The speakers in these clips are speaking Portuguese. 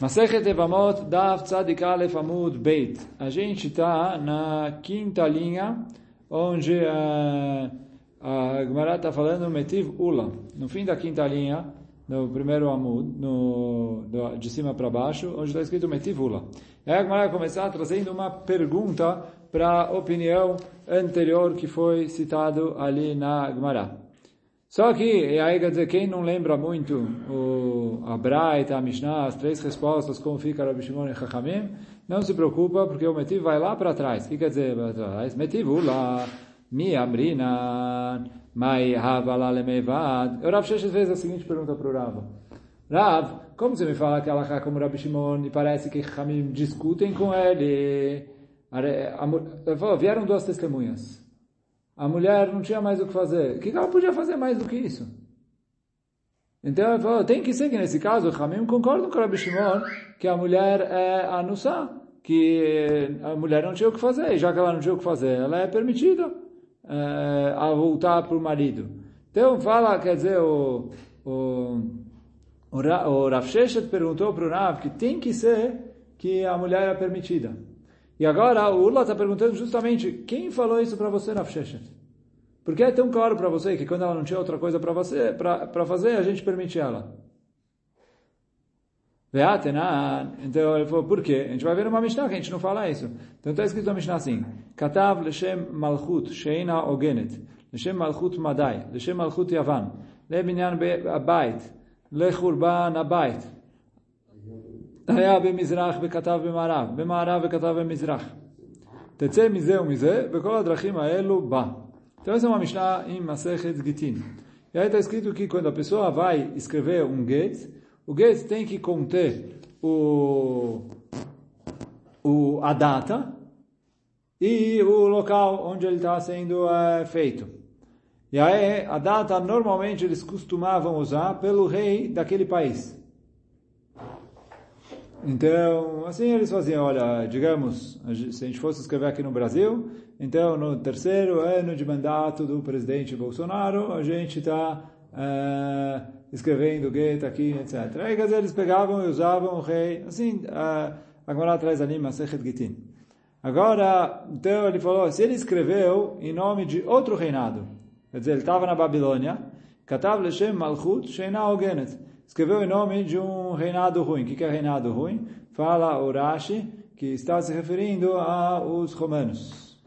Masechet Evamot Beit. A gente está na quinta linha, onde a, a Gemara está falando Metiv Ula. No fim da quinta linha, no primeiro Amud, no, do, de cima para baixo, onde está escrito Metiv Ula. Aí a Gemara vai começar trazendo uma pergunta para a opinião anterior que foi citado ali na Gemara. Só que, aí quer dizer, quem não lembra muito o, a Braita, a Mishnah, as três respostas, como fica Rabbi Shimon e Chachamim, não se preocupa, porque o Metiv vai lá para trás. O que quer dizer para trás? Metiv ula, mi amrina, mai havala lemevad. O Rav Sheshes fez a seguinte pergunta para o Rav. Rav, como você me fala que Allah como Rabbi Shimon e parece que Chachamim discutem com ele? Vieram duas testemunhas a mulher não tinha mais o que fazer. O que ela podia fazer mais do que isso? Então ele falou, tem que ser que nesse caso, o Hamim concorda com o Rabbi Shimon que a mulher é anussá, que a mulher não tinha o que fazer, e já que ela não tinha o que fazer, ela é permitida é, a voltar para o marido. Então fala, quer dizer, o, o, o, o Rav Sheshet perguntou para o Rav que tem que ser que a mulher é permitida. E agora o Urla está perguntando justamente quem falou isso para você, Rav Sheshet? Por que é tão claro para você que quando ela não tinha outra coisa para você para fazer, a gente permite ela? Então ele falou, por quê? A gente vai ver uma Mishnah que a gente não fala isso. Então está escrito na Mishnah assim, Katav Leshem Malchut Sheina Ogenet Leshem Malchut Madai Leshem Malchut Yavan Lebinyan Abait Lechurban Abait היה במזרח וכתב במערב, במערב וכתב במזרח. תצא מזה ומזה, וכל הדרכים האלו בא. Então essa é uma Mishnah em Masechet Gitin. E aí está escrito que quando a pessoa vai escrever um get, o get tem que conter o, o, a data e o local onde ele está sendo é, feito. E aí a data normalmente eles costumavam usar pelo rei daquele país. Então, assim eles faziam, olha, digamos, se a gente fosse escrever aqui no Brasil, então no terceiro ano de mandato do presidente Bolsonaro, a gente está uh, escrevendo Goethe aqui, etc. Aí, quer dizer, eles pegavam e usavam o rei, assim, uh, agora atrás ali, Masechet Gitin. Agora, então ele falou, se ele escreveu em nome de outro reinado, quer dizer, ele estava na Babilônia, Katav Leshem Malchut Sheina Ogenet, escreveu em nome de um reinado ruim. O que é reinado ruim? Fala Urashi, que está se referindo aos romanos.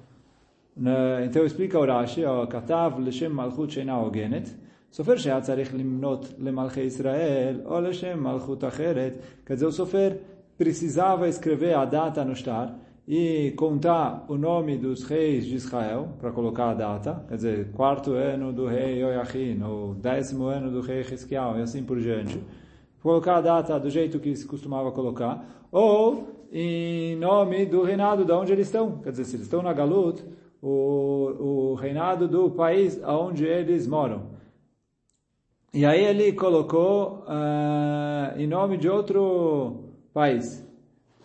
Então explica Urashi, Katav Leshem Malchut Sheina Ogenet, סופר שהיה צריך למנות למלכי ישראל או לשם מלכות אחרת, quer dizer, o sofer precisava escrever a data no shtar, e contar o nome dos reis de Israel, para colocar a data, quer dizer, quarto ano do rei Oiachin, ou décimo ano do rei Heskiel, e assim por diante. Colocar a data do jeito que se costumava colocar, ou em nome do reinado de onde eles estão. Quer dizer, se eles estão na Galut, o, o reinado do país onde eles moram. E aí ele colocou uh, em nome de outro país.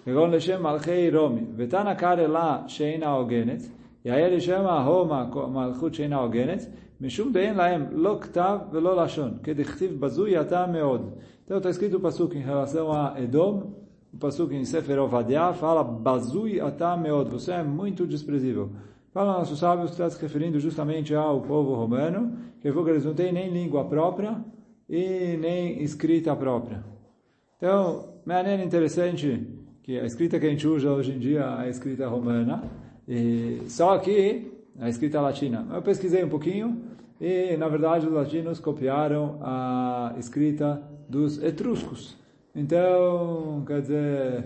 כגון לשם מלכי רומי. ותנא קרא לה שאינה הוגנת, יאה לשם ההומה מלכות שאינה הוגנת, משום דאין להם לא כתב ולא לשון, כדכתיב בזוי אתה מאוד. Então está escrito o passuco em relação a Edom, o passuco em Sefer Ovadia fala Bazui ata meod, você é muito desprezível. Fala nossos sábios que está se referindo justamente ao povo romano, que eles não têm nem língua própria e nem escrita própria. Então, maneira interessante que a escrita que a gente usa hoje em dia é a escrita romana, e só que a escrita latina. Eu pesquisei um pouquinho e, na verdade, os latinos copiaram a escrita dos etruscos. Então, quer dizer,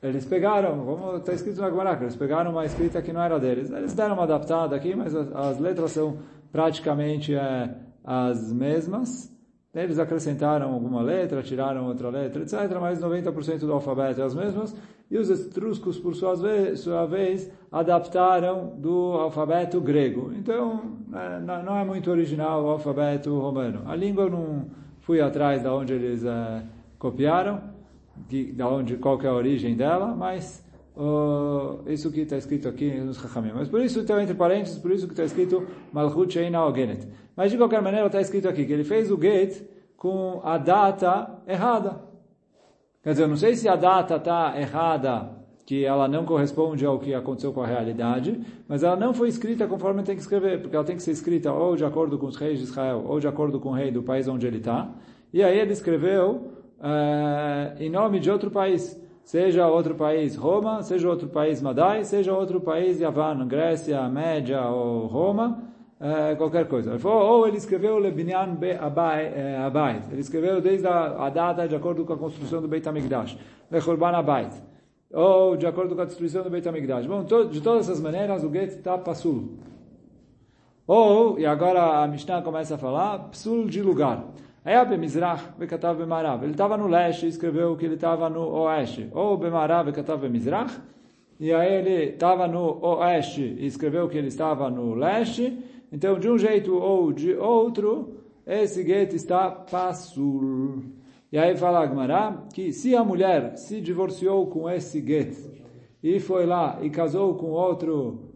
eles pegaram, como está escrito na Gemara, eles pegaram uma escrita que não era deles. Eles deram uma adaptada aqui, mas as, as letras são praticamente é, as mesmas. Eles acrescentaram alguma letra, tiraram outra letra, etc. Mas 90% do alfabeto é as mesmas. E os etruscos, por sua vez, sua vez adaptaram do alfabeto grego. Então, é, não é muito original o alfabeto romano. A língua eu não fui atrás de onde eles é, copiaram, de, de onde, qual é a origem dela, mas uh, isso que está escrito aqui nos Chachamim. Mas por isso, então, entre parênteses, por isso que está escrito Malchut Sheina Ogenet. Mas de qualquer maneira está escrito aqui que ele fez o gate com a data errada. Quer dizer, eu não sei se a data está errada, que ela não corresponde ao que aconteceu com a realidade, mas ela não foi escrita conforme tem que escrever, porque ela tem que ser escrita ou de acordo com os reis de Israel, ou de acordo com o rei do país onde ele está. E aí ele escreveu uh, em nome de outro país, seja outro país Roma, seja outro país Madai, seja outro país Yavan, Grécia, Média ou Roma, uh, qualquer coisa. Ele falou, ou ele escreveu Lebinyan Abayt, ele escreveu desde a, a, data de acordo com a construção do Beit HaMikdash, Lechurban Abayt, ou de acordo com a destruição do Beit HaMikdash. Bom, to, de todas essas maneiras o get está passul. Ou, e agora a Mishnah começa a falar, psul de lugar. Aí bemizrach bekatav bemarav. Ele estava no leste e escreveu que ele estava no oeste. Ou bemarav bekatav bemizrach. E aí ele estava no oeste e escreveu que ele estava no leste. Então, de um jeito ou de outro, esse gueto está passul. E aí fala Agmará que se a mulher se divorciou com esse gueto e foi lá e casou com outro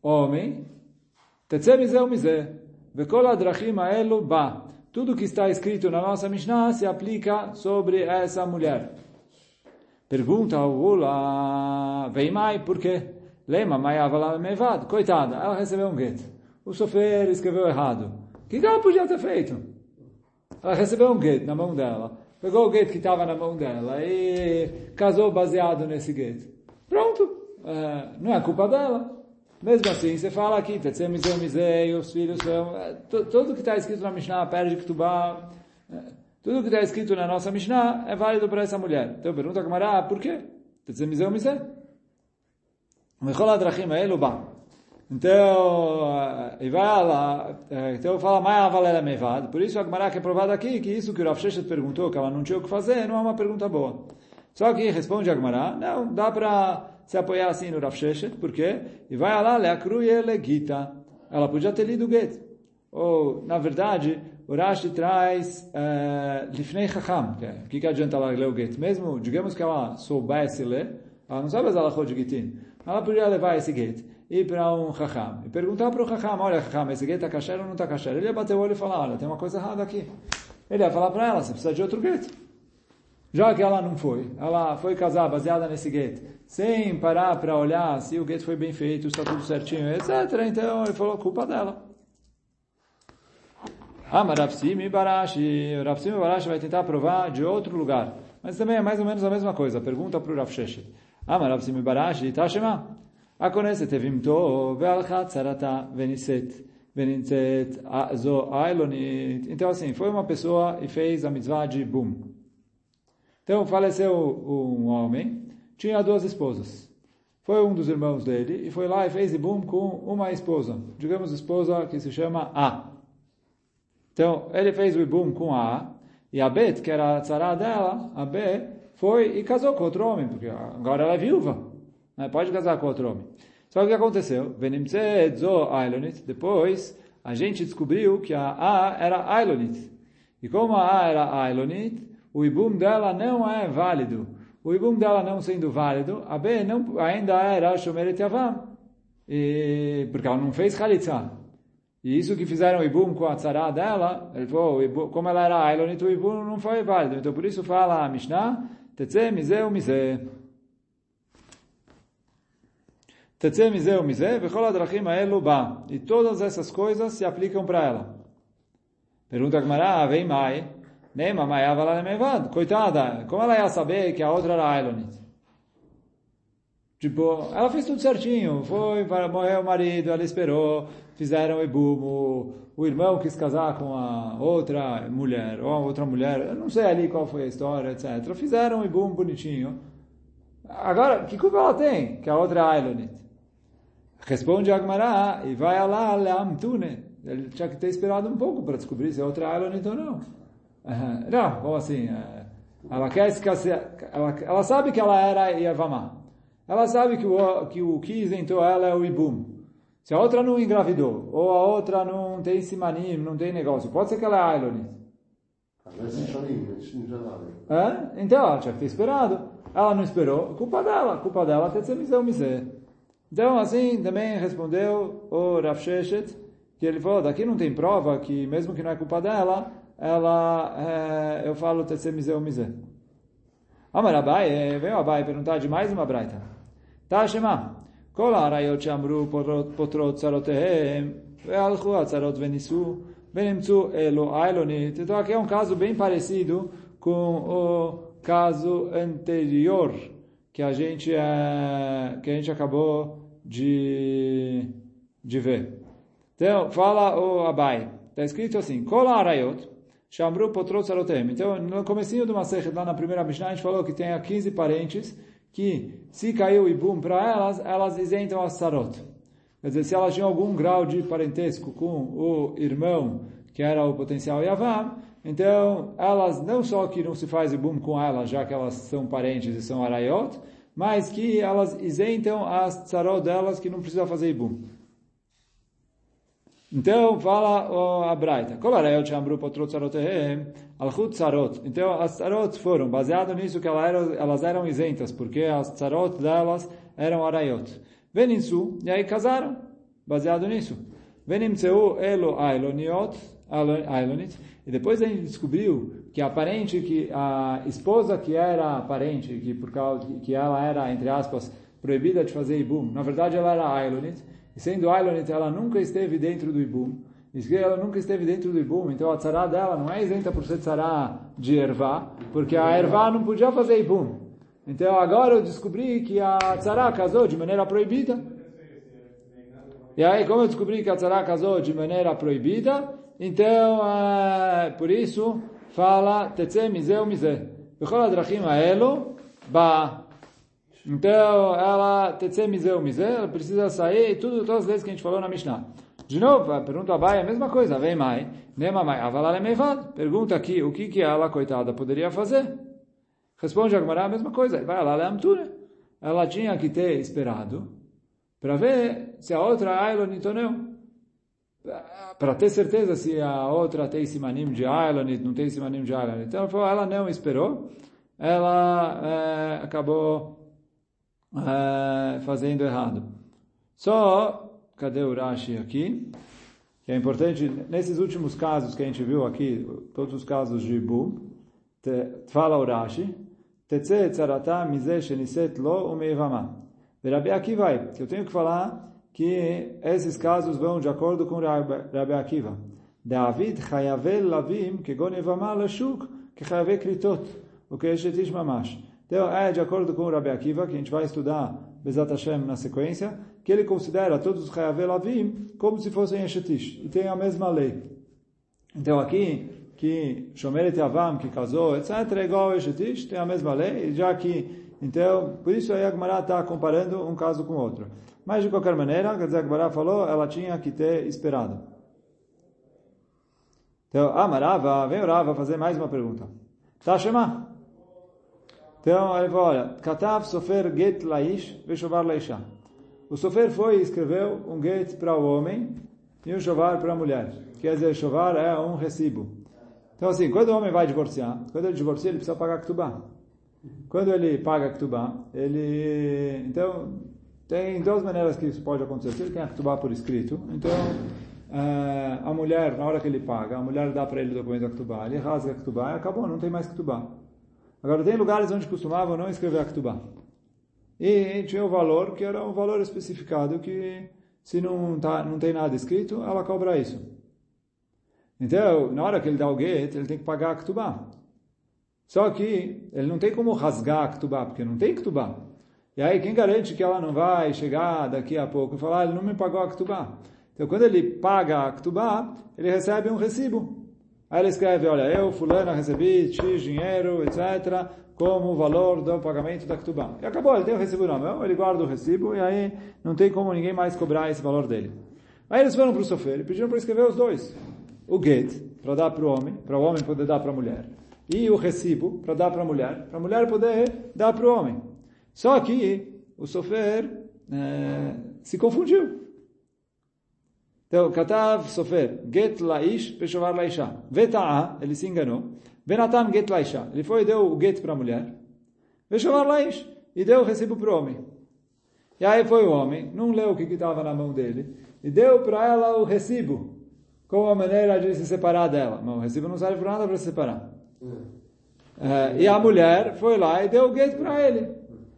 homem, tetzemizeu mizé, vekol adrachim aelu ba tudo que está escrito na nossa Mishnah se aplica sobre essa mulher. Pergunta ao Ula, vem mai, por quê? Lema mai mevad. Coitada, ela recebeu um gueto. O sofer escreveu errado. O que ela podia ter feito? Ela recebeu um gueto na mão dela. Pegou o gueto que estava na mão dela e casou baseado nesse gueto. Pronto. É, não é culpa dela. Mesmo assim, você fala aqui, Tetzem Mizeu Mizei, os filhos são... É, tudo que está escrito na Mishnah, perde Ketubá, é, tudo que está escrito na nossa Mishnah é válido para essa mulher. Então pergunta a Gamara, por quê? Tetzem Mizeu Mizei. Mechol Adrachim Ba. Então, e vai lá, é, então fala, Maia Valela Mevad. Por isso a Gemara que é provada aqui, que isso que o Rav Sheshet perguntou, que ela não tinha o que fazer, não é uma pergunta boa. Só que responde a Gemara, não, dá para se apoiar assim no Rav Sheshet, por quê? E vai lá, leakruye legita. Ela podia ter lido get. Ou, na verdade, o Rashi traz uh, Lifnei Chacham. O que, que adianta ela ler o get? Mesmo, digamos que ela soubesse ler, ela não sabe as alachot de Gitin. Ela podia levar esse get ir para um Chacham e perguntar para o Chacham, olha Chacham, esse get está kasher ou não está kasher? Ele ia bater o olho e falar, olha, tem uma coisa errada aqui. Ele ia falar para ela, você precisa de outro get. Já que ela não foi, ela foi casar baseada nesse get, sem parar para olhar se o get foi bem feito, está tudo certinho, etc. Então ele falou, culpa dela. Ah, mas Rapsimi Barashi, Rapsimi Barashi vai tentar provar de outro lugar. Mas também é mais ou menos a mesma coisa. Pergunta para o Rav Sheshet. Ah, mas Rapsimi Barashi, Tashema. הכונסת הבהמתו והלכה צרתה ונישאת, ונמצאת זו איילונית. Então assim, foi uma pessoa e fez a mitzvah de boom. Então faleceu um homem, tinha duas esposas. Foi um dos irmãos dele e foi lá e fez ibum com uma esposa. Digamos esposa que se chama A. Então ele fez o ibum com a A e a Bet, que era a tzara dela, a B, foi e casou com outro homem, porque agora ela é viúva. Né? Pode casar com outro homem. Só que o que aconteceu? Depois a gente descobriu que a A era Ailonit. E como a A era Ailonit, o ibum dela não é válido. O ibum dela não sendo válido, a B não, ainda era Shomeret Yavam. E, porque ela não fez Khalitsa. E isso que fizeram o ibum com a tzara dela, ele falou, ibum, como ela era Ailonit, o ibum não foi válido. Então por isso fala a Mishnah, Tetze Mizeh Mizeh. Tetze Mizeh Mizeh, Vechol Adrachim Aelu Ba. E todas essas coisas se aplicam para ela. Pergunta a Gemara, vem mai. Nem mamãe avala mevad. Coitada, como ela ia saber que a outra era Ailonit? Tipo, ela fez tudo certinho. Foi, morreu o marido, ela esperou, fizeram o ebumo, o irmão quis casar com a outra mulher, ou a outra mulher, eu não sei ali qual foi a história, etc. Fizeram o ebumo bonitinho. Agora, que culpa ela tem? Que a outra é Ailonit. Responde Agmará, e vai lá, Leamtune. Ele tinha que ter esperado um pouco para descobrir se a outra é Ailonit ou não. Não, como assim? É, ela quer escassear, ela, ela sabe que ela era Yavamá. Ela sabe que o, que o que isentou ela é o Ibum. Se a outra não engravidou, ou a outra não tem simanim, não tem negócio, pode ser que ela é Ailonit. É? Então, ela tinha que ter esperado. Ela não esperou, culpa dela, culpa dela, até ser miseu misé. Então, assim, também respondeu o Rav Sheshet, que ele falou, daqui não tem prova que, mesmo que não é culpa dela, ela, é, eu falo Tetsemize Omize. Amar Abai, veio Abai perguntar de mais uma braita. Tá, Shema. Kol arayot shamru potrot tzarotehem, ve'alchu atzarot venisu, venimtzu elo ailonit. Então aqui é um caso bem parecido com o caso anterior que a gente, é, que a gente acabou de, de ver. Então, fala o Abai. Está escrito assim, Kol arayot, Shamru Potrot Sarotem. Então, no comecinho do Masechet, lá na primeira Mishnah, a gente falou que tem 15 parentes que, se caiu Ibum para elas, elas isentam as Sarot. Quer dizer, se elas tinham algum grau de parentesco com o irmão, que era o potencial Yavam, então elas não só que não se faz Ibum com elas, já que elas são parentes e são Arayot, mas que elas isentam as Sarot delas que não precisa fazer Ibum. Então, fala a Braita. Então, as tsarot foram, baseado nisso que elas eram, isentas, porque as tsarot delas eram arayot. Veninsu, e aí casaram, baseado nisso. Venimseu elo ailoniot, ailonit, e depois a gente descobriu que a parente, que a esposa que era parente, que por causa que ela era, entre aspas, proibida de fazer ibum, na verdade ela era ailonit, e sendo Ailonit, ela nunca esteve dentro do Ibum. E ela nunca esteve dentro do Ibum, então a tzara dela não é isenta por ser tzara de ervá, porque a ervá não podia fazer Ibum. Então agora eu descobri que a tzara casou de maneira proibida. E aí, como eu descobri que a tzara casou de maneira proibida, então, é, por isso, fala, Tetze mizeu mizeh. Bechol adrachim aelo, ba então, ela, tetse mizeu mizeu, ela precisa sair, tudo, todas as leis que a gente falou na Mishnah. De novo, a pergunta vai a mesma coisa, vem mai, nema mai, avalale mevad. Pergunta aqui, o que que ela, coitada, poderia fazer? Responde Agmará a mesma coisa, vai lá, amture. Ela tinha que ter esperado para ver se a outra Ailonit ou não. Para ter certeza se a outra tem simanim de Ailonit, não tem simanim de Ailonit. Então, ela não esperou, ela é, acabou é, fazendo errado. Só, cadê o Rashi aqui? Que é importante, nesses últimos casos que a gente viu aqui, todos os casos de Ibu, fala o Rashi, Tetze tzarata mize sheniset lo umeivama. Rabi Akiva, que eu tenho que falar que esses casos vão de acordo com Rabi Akiva. David chayavel lavim kegon evama lashuk que chayavel kritot, o que é shetish mamash. Então, é de acordo com o Rabbi Akiva, que a gente vai estudar Bezat Hashem na sequência, que ele considera todos os Hayavel Avim como se fossem Eshetish, e tem a mesma lei. Então, aqui, que Shomeret Avam, que casou, etc., é igual a Eshetish, tem a mesma lei, já que, então, por isso aí a Gemara está comparando um caso com outro. Mas, de qualquer maneira, quer dizer, a Gemara falou, ela tinha que ter esperado. Então, a Marava, vem o Rava fazer mais uma pergunta. Tá, Shema? Então, ele falou, olha, Katav Sofer Get Laish Veshovar Laisha. O Sofer foi e escreveu um get para o homem e um chovar para a mulher. Quer dizer, chovar é um recibo. Então, assim, quando o homem vai divorciar, quando ele divorcia, ele precisa pagar Ktubá. Quando ele paga Ktubá, ele... Então, tem duas maneiras que isso pode acontecer. Se ele tem a Ktubá por escrito, então, eh, a mulher, na hora que ele paga, a mulher dá para ele o documento da Ktubá, ele rasga a Ktubá e acabou, não tem mais Ktubá. Agora, tem lugares onde costumavam não escrever a Ktubá. E tinha o valor, que era um valor especificado, que se não, tá, não tem nada escrito, ela cobra isso. Então, na hora que ele dá o get, ele tem que pagar a Ktubá. Só que ele não tem como rasgar a Ktubá, porque não tem Ktubá. E aí, quem garante que ela não vai chegar daqui a pouco e falar, ah, ele não me pagou a Ktubá? Então, quando ele paga a Ktubá, ele recebe um recibo. Aí ele escreve, olha, eu, fulano, recebi X dinheiro, etc., como valor do pagamento da Ktubá. E acabou, ele tem o recibo na mão, ele guarda o recibo, e aí não tem como ninguém mais cobrar esse valor dele. Aí eles foram para o Sofer e pediram para escrever os dois. O get, para dar para o homem, para o homem poder dar para a mulher. E o recibo, para dar para a mulher, para a mulher poder dar para o homem. Só que o Sofer é, se confundiu. Então, Katav Sofer, Get Laish, Peshovar Laisha. Veta'a, ele se enganou. Benatan Get Laisha. Ele foi e deu o get para a mulher. Peshovar Laish. E deu o recibo para o homem. E aí foi o homem, não leu o que estava na mão dele, e deu para ela o recibo, como a maneira de se separar dela. Mas o recibo não serve para nada para se separar. Uh, e a mulher foi lá e deu o gueto para ele.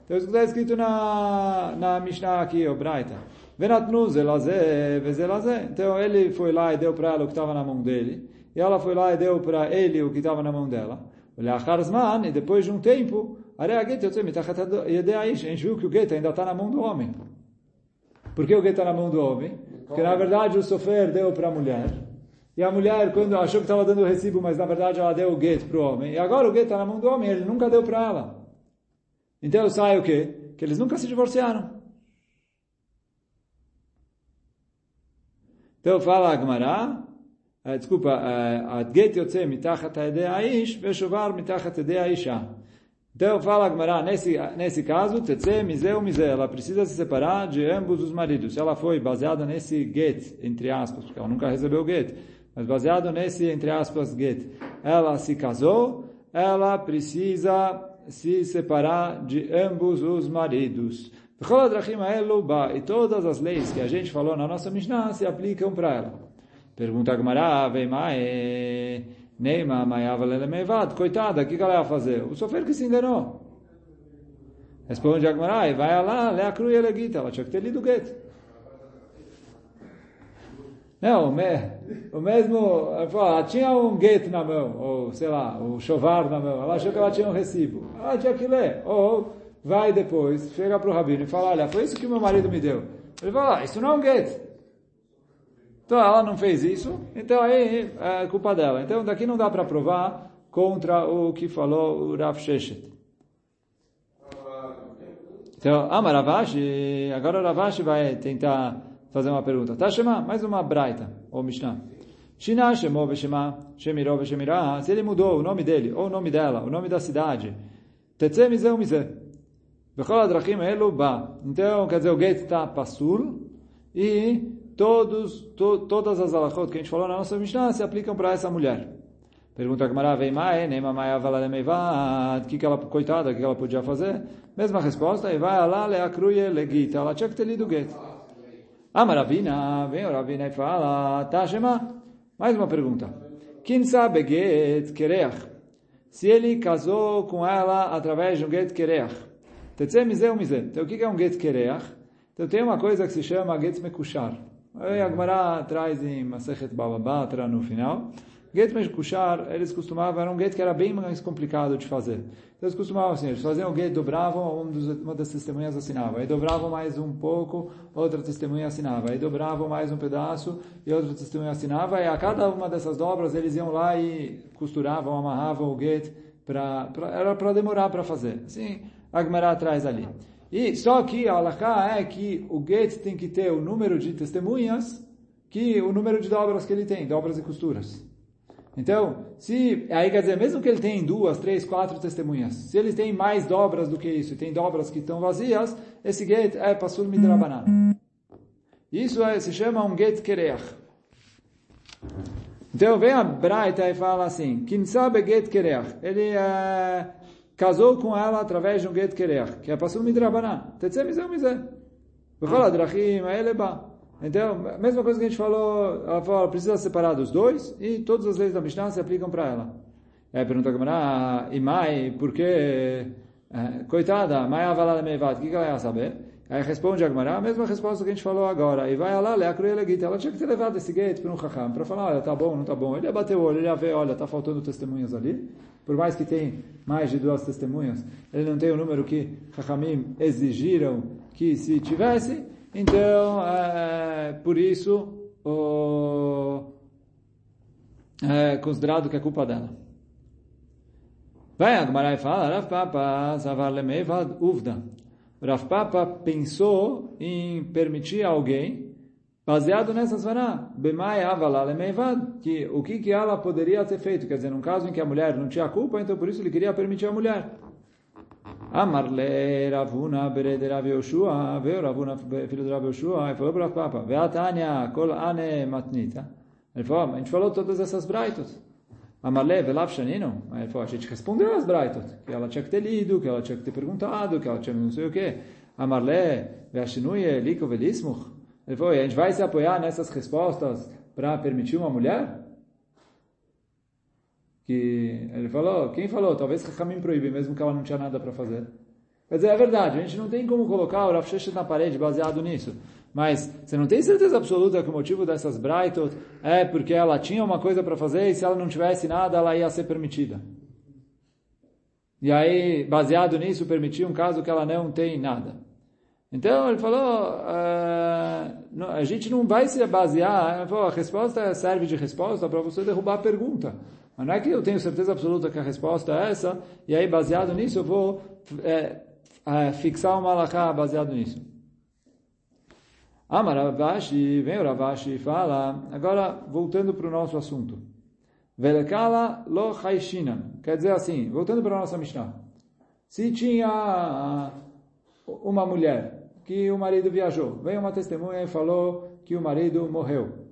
Então isso está escrito na, na Mishnah aqui, o Braita. Venatnu zelazé, vezelazé. Então ele foi lá e deu para ela o que estava na mão dele. E ela foi lá e deu para ele o que estava na mão dela. E depois de um tempo, a gente viu que o gueto ainda está na mão do homem. Por que o gueto está na mão do homem? Porque na verdade o sofer deu para a mulher. E a mulher, quando achou que estava dando o recibo, mas na verdade ela deu o gueto para o homem. E agora o gueto está na mão do homem, ele nunca deu para ela. Então sai o quê? Que eles nunca se divorciaram. Então fala a Gemara, desculpa, Adget yotze mitachat haedei aish, veshovar mitachat haedei aisha. Então fala a Gemara, nesse, nesse caso, tetze mizeu mizeu, ela precisa se separar de ambos os maridos. Se ela foi baseada nesse get, entre aspas, porque ela nunca recebeu get, mas baseado nesse, entre aspas, get, ela se casou, ela precisa se separar de ambos os maridos. E todas as leis que a gente falou na nossa Mishnah se aplicam para ela. Pergunta a mai, Neima, maiava lelemevad. Coitada, o que ela ia fazer? O sofer que se enganou. Responde a Gemara, vai lá, lê a cruia legita. Ela tinha que ter lido o gueto. Não, o mesmo, ela tinha um gueto na mão, ou sei lá, o um chovar na mão. Ela achou que ela tinha um recibo. Ela tinha que ler. Ou vai depois, chega para o rabino e fala, olha, foi isso que meu marido me deu. Ele fala, ah, isso não é um get. Então ela não fez isso, então aí é culpa dela. Então daqui não dá para provar contra o que falou o Rav Sheshet. Então, ah, Ravashi, agora Ravashi vai tentar fazer uma pergunta. Tá chamar mais uma braita, ou Mishnah. Shina Shemo Veshema, Shemirov Veshemirah, se ele mudou o nome dele, ou o nome dela, o nome da cidade, Tetze Mizeu. Então, quer dizer, o gate está passul e todos, to, todas as alachot que a gente falou na nossa Mishnah se aplicam para essa mulher. Pergunta a Gemara, vem mai, nem mamai avalalemeivad, que que ela, coitada, o que ela podia fazer? Mesma resposta, e vai lá, le acruye, le gita, ela tinha que ter lido o get. Ah, Maravina, vem o Ravina e fala, tá, Shema? Mais uma pergunta. Quem sabe get kereach? Se ele casou com ela através de um get kereach, Ou. Então, o que é um get kereach? Então, tem uma coisa que se chama get mekushar. Aí a Gemara traz em Masechet Bababatra no final. Get mekushar, eles costumavam, era um get que era bem mais complicado de fazer. Então, eles costumavam assim, eles faziam o get, dobravam, um dos, uma das testemunhas assinava. Aí dobravam mais um pouco, outra testemunha assinava. Aí dobravam mais um pedaço e outra testemunha assinava. E a cada uma dessas dobras, eles iam lá e costuravam, amarravam o get, pra, pra era para demorar para fazer. Assim, a Gemara traz ali. E só que a Alaká é que o get tem que ter o número de testemunhas que o número de dobras que ele tem, dobras e costuras. Então, se aí quer dizer, mesmo que ele tenha duas, três, quatro testemunhas, se ele tem mais dobras do que isso, e tem dobras que estão vazias, esse get é pasul midrabanan. Isso é, se chama um get kereach. Então vem a Braita e fala assim, quem sabe get kereach, ele é casou com ela através de um get kereach, que é passou midrabaná. Tetzé mizé mizé. V'chol adrachim aeleba. Então, a mesma coisa que a gente falou, ela falou, precisa separar dos dois, e todas as leis da Mishnah se aplicam para ela. Aí pergunta a Gemara, e mai, por que, coitada, mai avalada meivat, o que ela ia saber? Aí responde a Gemara, a mesma resposta que a gente falou agora. E vai lá, lê a cruel Ela tinha que ter levado esse gate para um Chacham, para falar, olha, tá bom, não tá bom. Ele ia bater o olho, ele ia ver, olha, tá faltando testemunhas ali por mais que tem mais de duas testemunhas, ele não tem o número que Chachamim exigiram que se tivesse, então, é, por isso, o, é considerado que é culpa dela. Vai, Agmarai fala, Rav Papa, Zavar Lemevad Uvda. Rav Papa pensou em permitir alguém Baseado nessa svará, Bemai Avalale Meivad, que o que, que ela poderia ter feito? Quer dizer, num caso em que a mulher não tinha culpa, então por isso ele queria permitir a mulher. Amarle Ravuna Berede Rav Yoshua, veio Ravuna, filho de Rav Yoshua, e falou para o Papa, Veatania Kol Ane Matnita. Ele falou, a gente falou todas essas braitos. Amarle Velav Shanino. Ele falou, a gente respondeu as braitos, que ela tinha que ter lido, que ela tinha que ter perguntado, que ela tinha não sei o quê. Amarle Veashinuye Liko Velismuch. Ele falou, a gente vai se apoiar nessas respostas para permitir uma mulher? que ele falou, quem falou? Talvez Rahamim proíbe, mesmo que ela não tinha nada para fazer. Quer dizer, é verdade, a gente não tem como colocar o Rav na parede baseado nisso. Mas você não tem certeza absoluta que o motivo dessas Braitot é porque ela tinha uma coisa para fazer e se ela não tivesse nada, ela ia ser permitida. E aí, baseado nisso, permitir um caso que ela não tem nada. Então, ele falou, uh, a gente não vai se basear, falou, a resposta serve de resposta para você derrubar a pergunta. Mas não é que eu tenho certeza absoluta que a resposta é essa, e aí, baseado nisso, eu vou é, é, fixar uma alahá baseado nisso. Amar Ravashi, vem o Ravashi e fala, agora voltando para o nosso assunto. Velekala lo haishinan. Quer dizer assim, voltando para a nossa Mishnah. Se tinha uma mulher que o marido viajou, veio uma testemunha e falou que o marido morreu.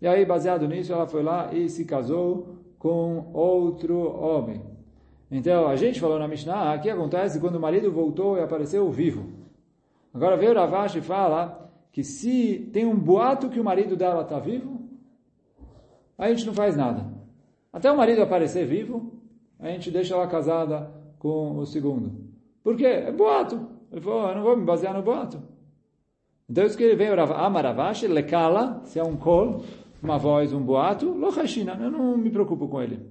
E aí, baseado nisso, ela foi lá e se casou com outro homem. Então, a gente falou na Mishnah, o que acontece quando o marido voltou e apareceu vivo. Agora veio Ravashi e fala que se tem um boato que o marido dela está vivo, a gente não faz nada. Até o marido aparecer vivo, a gente deixa ela casada com o segundo. Por quê? É boato. Ele falou, eu não vou me basear no boato. Então isso que ele veio, Amaravashi, lekala, se é um kol, uma voz, um boato, lochashina, eu não me preocupo com ele.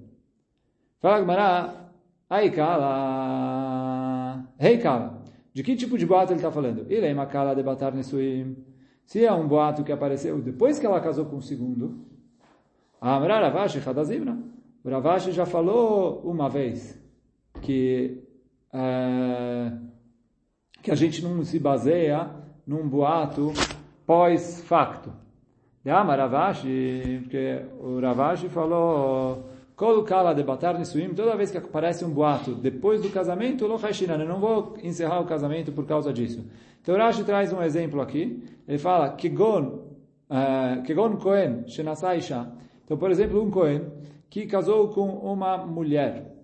Fala Gmará, aí kala, rei kala. De que tipo de boato ele está falando? É makala de batar nesuim. Se é um boato que apareceu depois que ela casou com o segundo, Amra Ravashi Hadazivna. O Ravashi já falou uma vez que, é, que a gente não se baseia num boato pós-facto. Amar Ravashi, porque o Ravashi falou Kol de batar nisuim, toda vez que aparece um boato depois do casamento, lo eu não vou encerrar o casamento por causa disso. Então Rashi traz um exemplo aqui, ele fala, Kegon, uh, Kegon Kohen, Shenasai Isha, então, por exemplo, um Cohen que casou com uma mulher.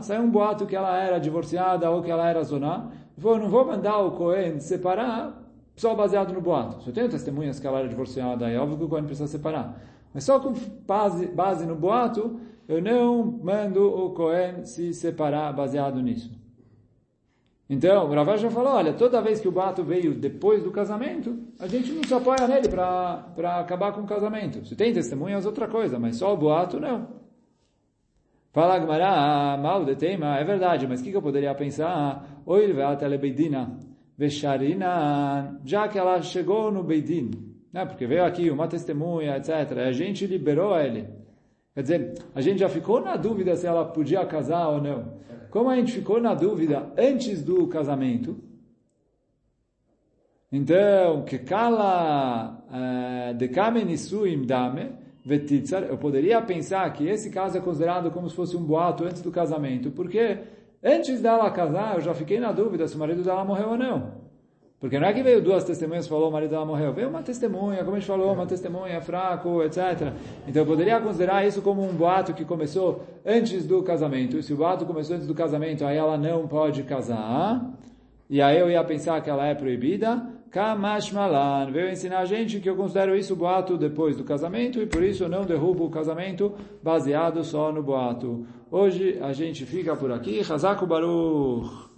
Saiu um boato que ela era divorciada ou que ela era zoná. Falou, não vou mandar o Cohen separar só baseado no boato. Se eu tenho testemunhas que ela era divorciada, é óbvio que o Cohen precisa separar. Mas só com base, base no boato, eu não mando o Cohen se separar baseado nisso. Então, o Ravash já falou, olha, toda vez que o bato veio depois do casamento, a gente não se apoia nele para acabar com o casamento. Se tem testemunhas, outra coisa, mas só o boato, não. Fala Agmará, mal de tema, é verdade, mas o que, que, eu poderia pensar? Oi, telebeidina, vecharina, já que ela chegou no Beidin, né? porque veio aqui uma testemunha, etc., a gente liberou ele. Quer dizer, a gente já ficou na dúvida se ela podia casar ou não. Como a gente ficou na dúvida antes do casamento, então, que kala eh, de dame, vetitzar, eu poderia pensar que esse caso é considerado como se fosse um boato antes do casamento, porque antes dela casar, eu já fiquei na dúvida se o marido dela morreu ou não. Porque não é que veio duas testemunhas e falou o marido dela morreu. Veio uma testemunha, como a gente falou, uma testemunha fraco, etc. Então eu poderia considerar isso como um boato que começou antes do casamento. E se o boato começou antes do casamento, aí ela não pode casar. E aí eu ia pensar que ela é proibida. Kamashmalan veio ensinar a gente que eu considero isso boato depois do casamento e por isso eu não derrubo o casamento baseado só no boato. Hoje a gente fica por aqui. Hazaku Baruch.